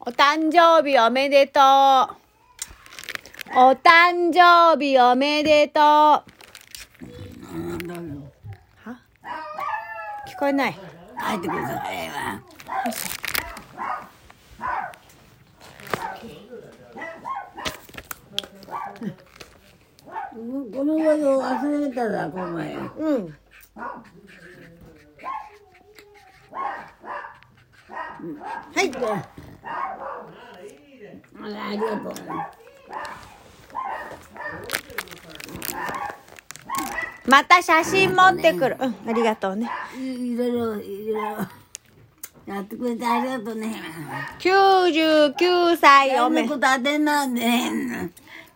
お誕生日おめでとう。お誕生日おめでとう。は？聞こえない。帰ってくださいわこの忘れたらこの前うん。はい。あらありがとうまた写真持ってくる。うん、ありがとうね。いいろいろいろいろやってくれてありがとうね。99歳おめ。そんなこと当てんなんでね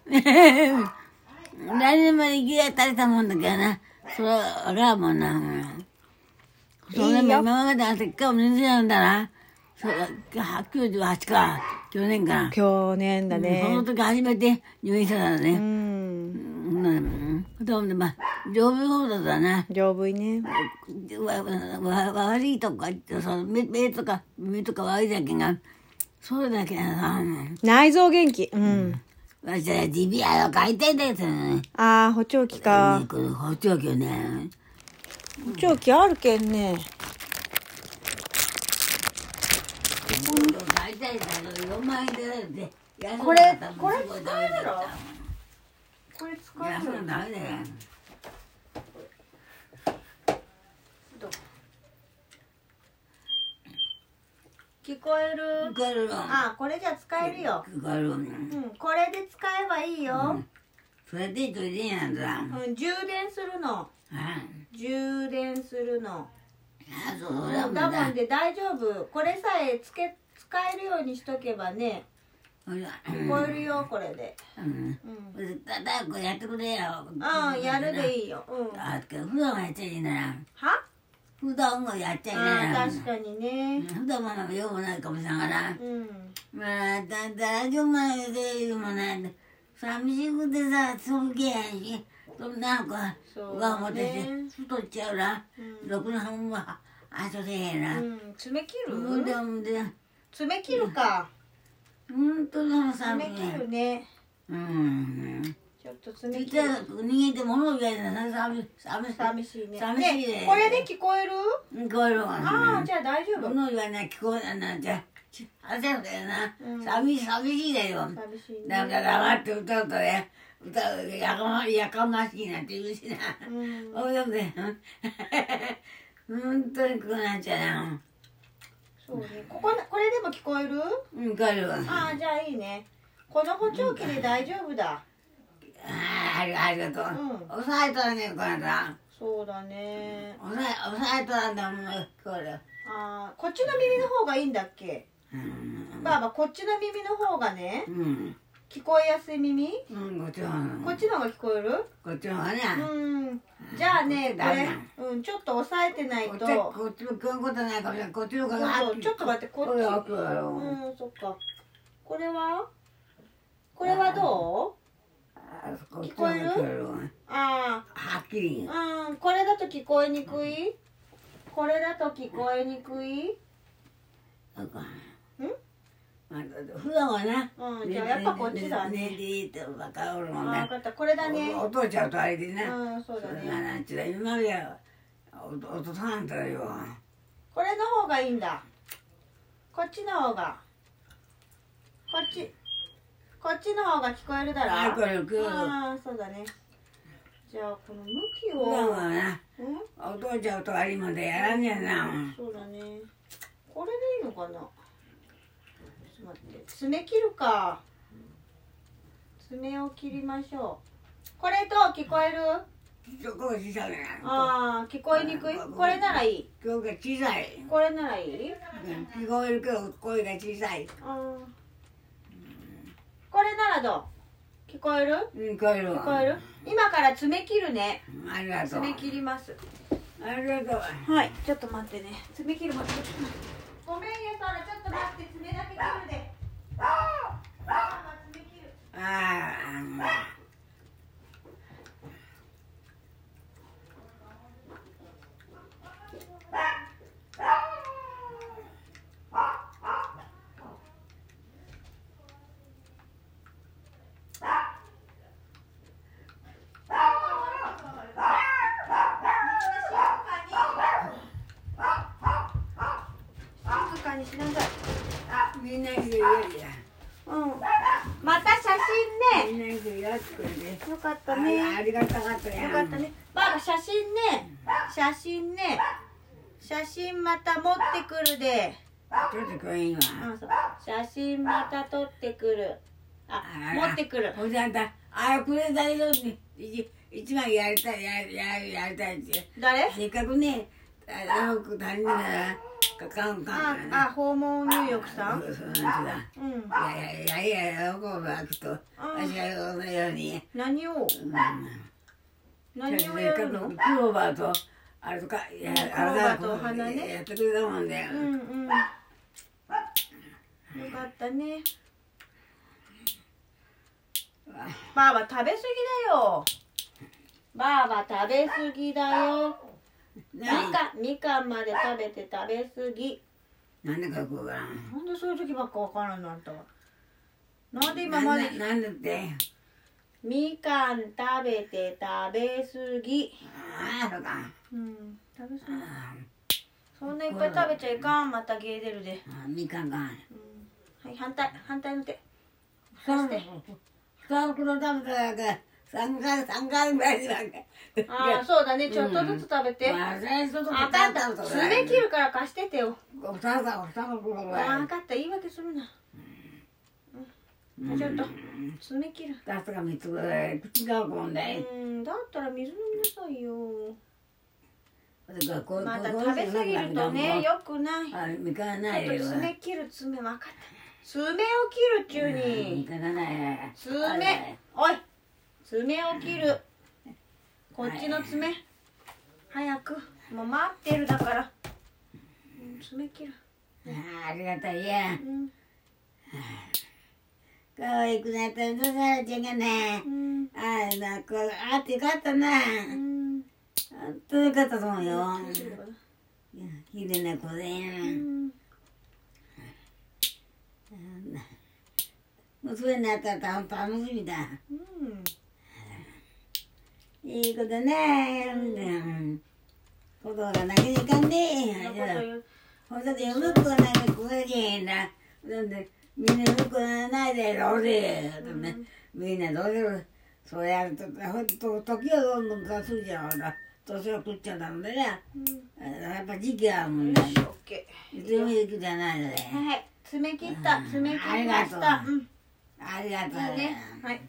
来年まで生きが足りたもんだけどな。それはわからんもんな。それも今まではせっかく年生なんだな98か去年か去年だそのね。時初めて入院したからうね。ん。うん。でも、まあ、丈夫そうだな。丈夫いね。わわわ悪いとかその目目とか目とか悪いだけがそれだけがさ内臓元気。うん。わしは地ビアの回転ですよね。ああ、補聴器か。この補聴器をね。補聴器あるけんね。大体だけど4万円でだって安これこれ使えるの？これ使安いの？ダメだよ。聞こえる？聞こえるのあ、これじゃ使えるよ。聞こえるのうん、これで使えばいいよ。それでいいといいやんだ。うん、充電するの。あ充電するの。あ、そうだもんだだもん。で大丈夫。これさえつけ使えるようにしとけばね、ほら聞こえるよ、これで。うん。うん。だだやってくれよ。うん、やるでいいよ。うん。あ、普段はやっちゃいけないな。は？普段はやっちゃいない確かにね。普段は用もないかもしれないから。うん。まあ、だ、大丈夫なんやで、もない。寂しくてさ、そうけし。そんな子は、そう上持っててね、太っちゃうな。うんろくなは、あとせえへんな。うん、爪切る？ほんで、爪切るか。ほんとだ。爪切るね。うん。ちょっと爪絶切る。対逃げて物を言われたら寂しい、寂しい。寂しいね。寂しいねねこれで聞こえる？聞こえるわ。ああ、じゃあ大丈夫。物言わない聞こえないじゃあせんだよな、うん。寂しい寂しいだよ。寂しいだかね。ら黙って歌うとね歌うやかまやかましいなんて言うしな、うん。おいよ。ね 本当にこうなっちゃうなそうね。ここ、これでも聞こえる？うん帰るわ。ああ、じゃあいいね。この補聴器で大丈夫だ。あありありがとう、うん。押さえたらねこれだそうだね。押さえ押さえたらだもんこれ。ああ、こっちの耳の方がいいんだっけ？うんばあば、こっちの耳の方がね、うん。聞こえやすい耳？うんこっちはこっちの方が聞こえる？こっちの方がね、うん。じゃあね、これうん、ちょっと押さえてないと。ちこっちも聞こえんことないかもしれないこっちの方がそうちょっと待ってこっち。うん、そっか。これは？これはどう？聞こえるの方が聞こえるわあはっきりあ、う。ん、これだと聞こえにくい？これだと聞こえにくい？そうかんまあ普段はな、うんじゃあやっぱこっちだねねでって分かるあもんね分かった。これだね。お父ちゃんとあれでね、うん、そうだね。なんち今まではおお父さんとよこれの方がいいんだ。こっちの方が。こっち。こっちの方が聞こえるだろ。あこれああ、そうだね。じゃあ、この向き普段を。はなうんお父ちゃんとあれまでやらんやなそうだね。これでいいのかなちょっと待って。爪切るか。爪を切りましょう。これと聞こえる？ああ、聞こえにくい？これならいい。今日が小さいこれならいい？聞こえるけど声が小さいこれならどう？聞こえる？うん聞こえるわ聞こえる？今から爪切るね。ありがとう爪切ります。ありがとうはい、ちょっと待ってね。爪切るまで。ごめんやからちょっと待って静かにしなさい。みんな来てるようん。また写真ね。みんな来てるよってこれでよかったあねありがたかったよよかったね。ばあば写真ね。写真ね。写真また持ってくるで。ちょっとこれ今うんそう。写真また撮ってくる。あ持ってくる。ほんであんたあこれ大丈夫に一一枚やりたいやややりたいって。誰？せっかくねあの子足りないからかかんかあんあ訪問入浴さん？そうそうだう。んいやいやいやいや、こう開くと、私が言うように、何を？うん、何をやるの？クローバーと、あれとか、いや、クローバーとお花ね。やってくれたもんで、うんうん。よかったね。ばあば食べ過ぎだよ。ばあば食べ過ぎだよみなかんみかんまで食べて食べ過ぎ。なんでかこうかなん。でそういう時ばっかわからんのあんたは。なんでな。今までなんで、って、みかん食べて食べ過ぎ。ああ、そうか。うん食べ過ぎ。あそんないっぱい食べちゃいかん。またゲー出るで、あみかんが。うん、はい反対反対の手。そう、二袋食べただけ、三回、三回ぐらいに分け。ああそうだね。ちょっとずつ食べて、まあ、最初とあかんた爪切るから貸しててよ。二つ、二袋ぐらい。あ分かった。言い訳するな、うん、ちょっと爪切る。二つか三つぐらい、口がこんで。うん。だったら水飲みなさいよ。また食べ過ぎるとねよくない。あ、みかんなちょっといよ。爪切る爪分かった爪を切るっちゅうみに。かんがない。爪。おい爪を切る。こっちの爪。早く。もう待ってるだから。うん爪切る。あありがたいや。うん。可愛くなったらちゃんがねう。ん。ああ、なんか、あってよかったな。うん。あっとよかったと思うよ。綺麗な子で。うん。娘になったら楽しみだ。うんいい子だね。うん。子供が泣きに行かんで。ほんとで、向こうがなんかこがけへんな。なんで、みんな向こうがないで、どうで。でもね、みんなどうで、そうやると、ほんと、時はどんどんかするじゃん、ほら。年を食っちゃったのでね。うんやっぱ時期はもうねよ、しオッケいつでもいい時じゃないので。ーはい爪切ったうん爪切ありりまがとうありがとういねはい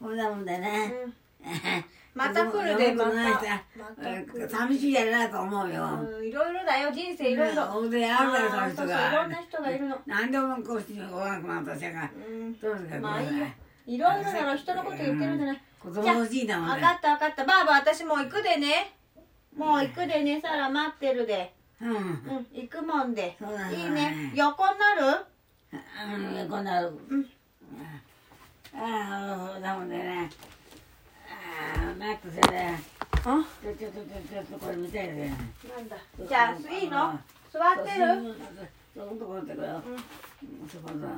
こんなもんだね。うん また来るでまた。ままた寂しいやなと思うよ。うんいろいろだよ人生いろいろ。ほんであるだろ、その人あーそうそういろんなが。人がいるの。何でもこうしておらんくなったしが。うん。どうですか、まあいいよいろいろなの人のこと言ってるんじゃない。子供欲しいだもんね。分かった分かった。ばあば私もう行くでね。もう行くでねサラ待ってるで。うん。うん行くもんで。そうだね。いいね。横になる？うん、こんな。うん。ああ、だもんでね。ああ、マックスね。あ？ちょ、ちょ、ちょ、ちょ、ちょっとこれ見たいね。なんだ？じゃあいいの座ってる？そうそうとこってこよ。そこだ。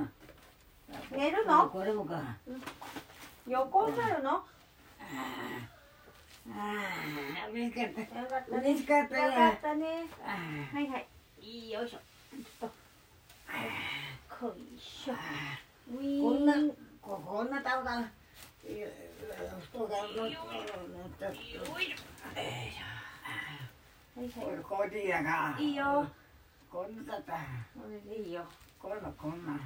寝るのこれもか。横になるのああ、嬉しかった。よかったね嬉しかったねよかっ。たねあはいはいよいしょちょっとこいしょこんな、ここんなたぶん。いや人が乗って乗って。はいはいこれいいやが。いいよ。こんなだった。これでいいよこんなこんな。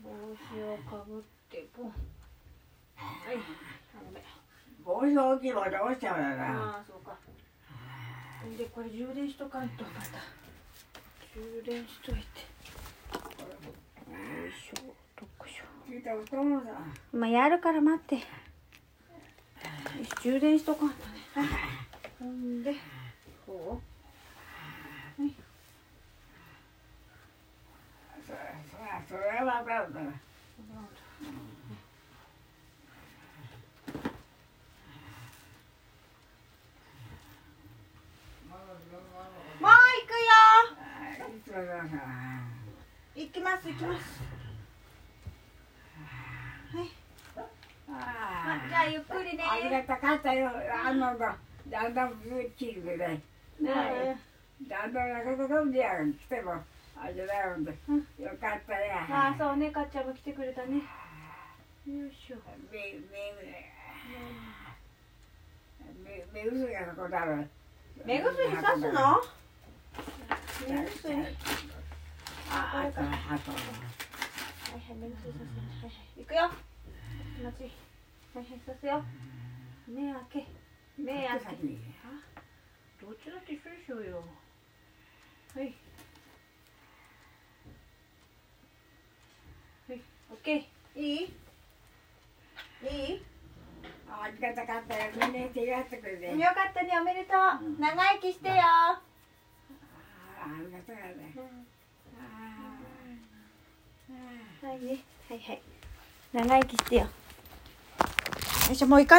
帽子をかぶってポンはい帽子大きいしちゃうのな。ああそうかでこれ充電しとかんとまた充電しといてよいしょどっこいしょ聞いたこともさ。まあやるから待って。充電しとかんとねはいほんでこそれそれそれは分かるから。うもう行くよ。行きます行きますはいああじゃあゆっくりね。ありがたかったよ。あのだ、だんだん切るぐらい。ねうんちゃんとなこと飛んでやる来てもあれだよよかったね。ああそうねかっちゃんも来てくれたね。よいしょ。目目目目薬がそこだろ目薬さすの？目薬。はいああとあと。はい目薬さすはいはい。行くよ。待ち。はいはいさすよ。目開け。目開け。どっちだって一緒でしょうよ。はい。はい。オッケー。いい？いい？あありがたかったよ。みんな手がってくれて。よかったね。おめでとう。うん。長生きしてよ。あありがたかったね。あはいね。はいはい。長生きしてよよいしょもう行か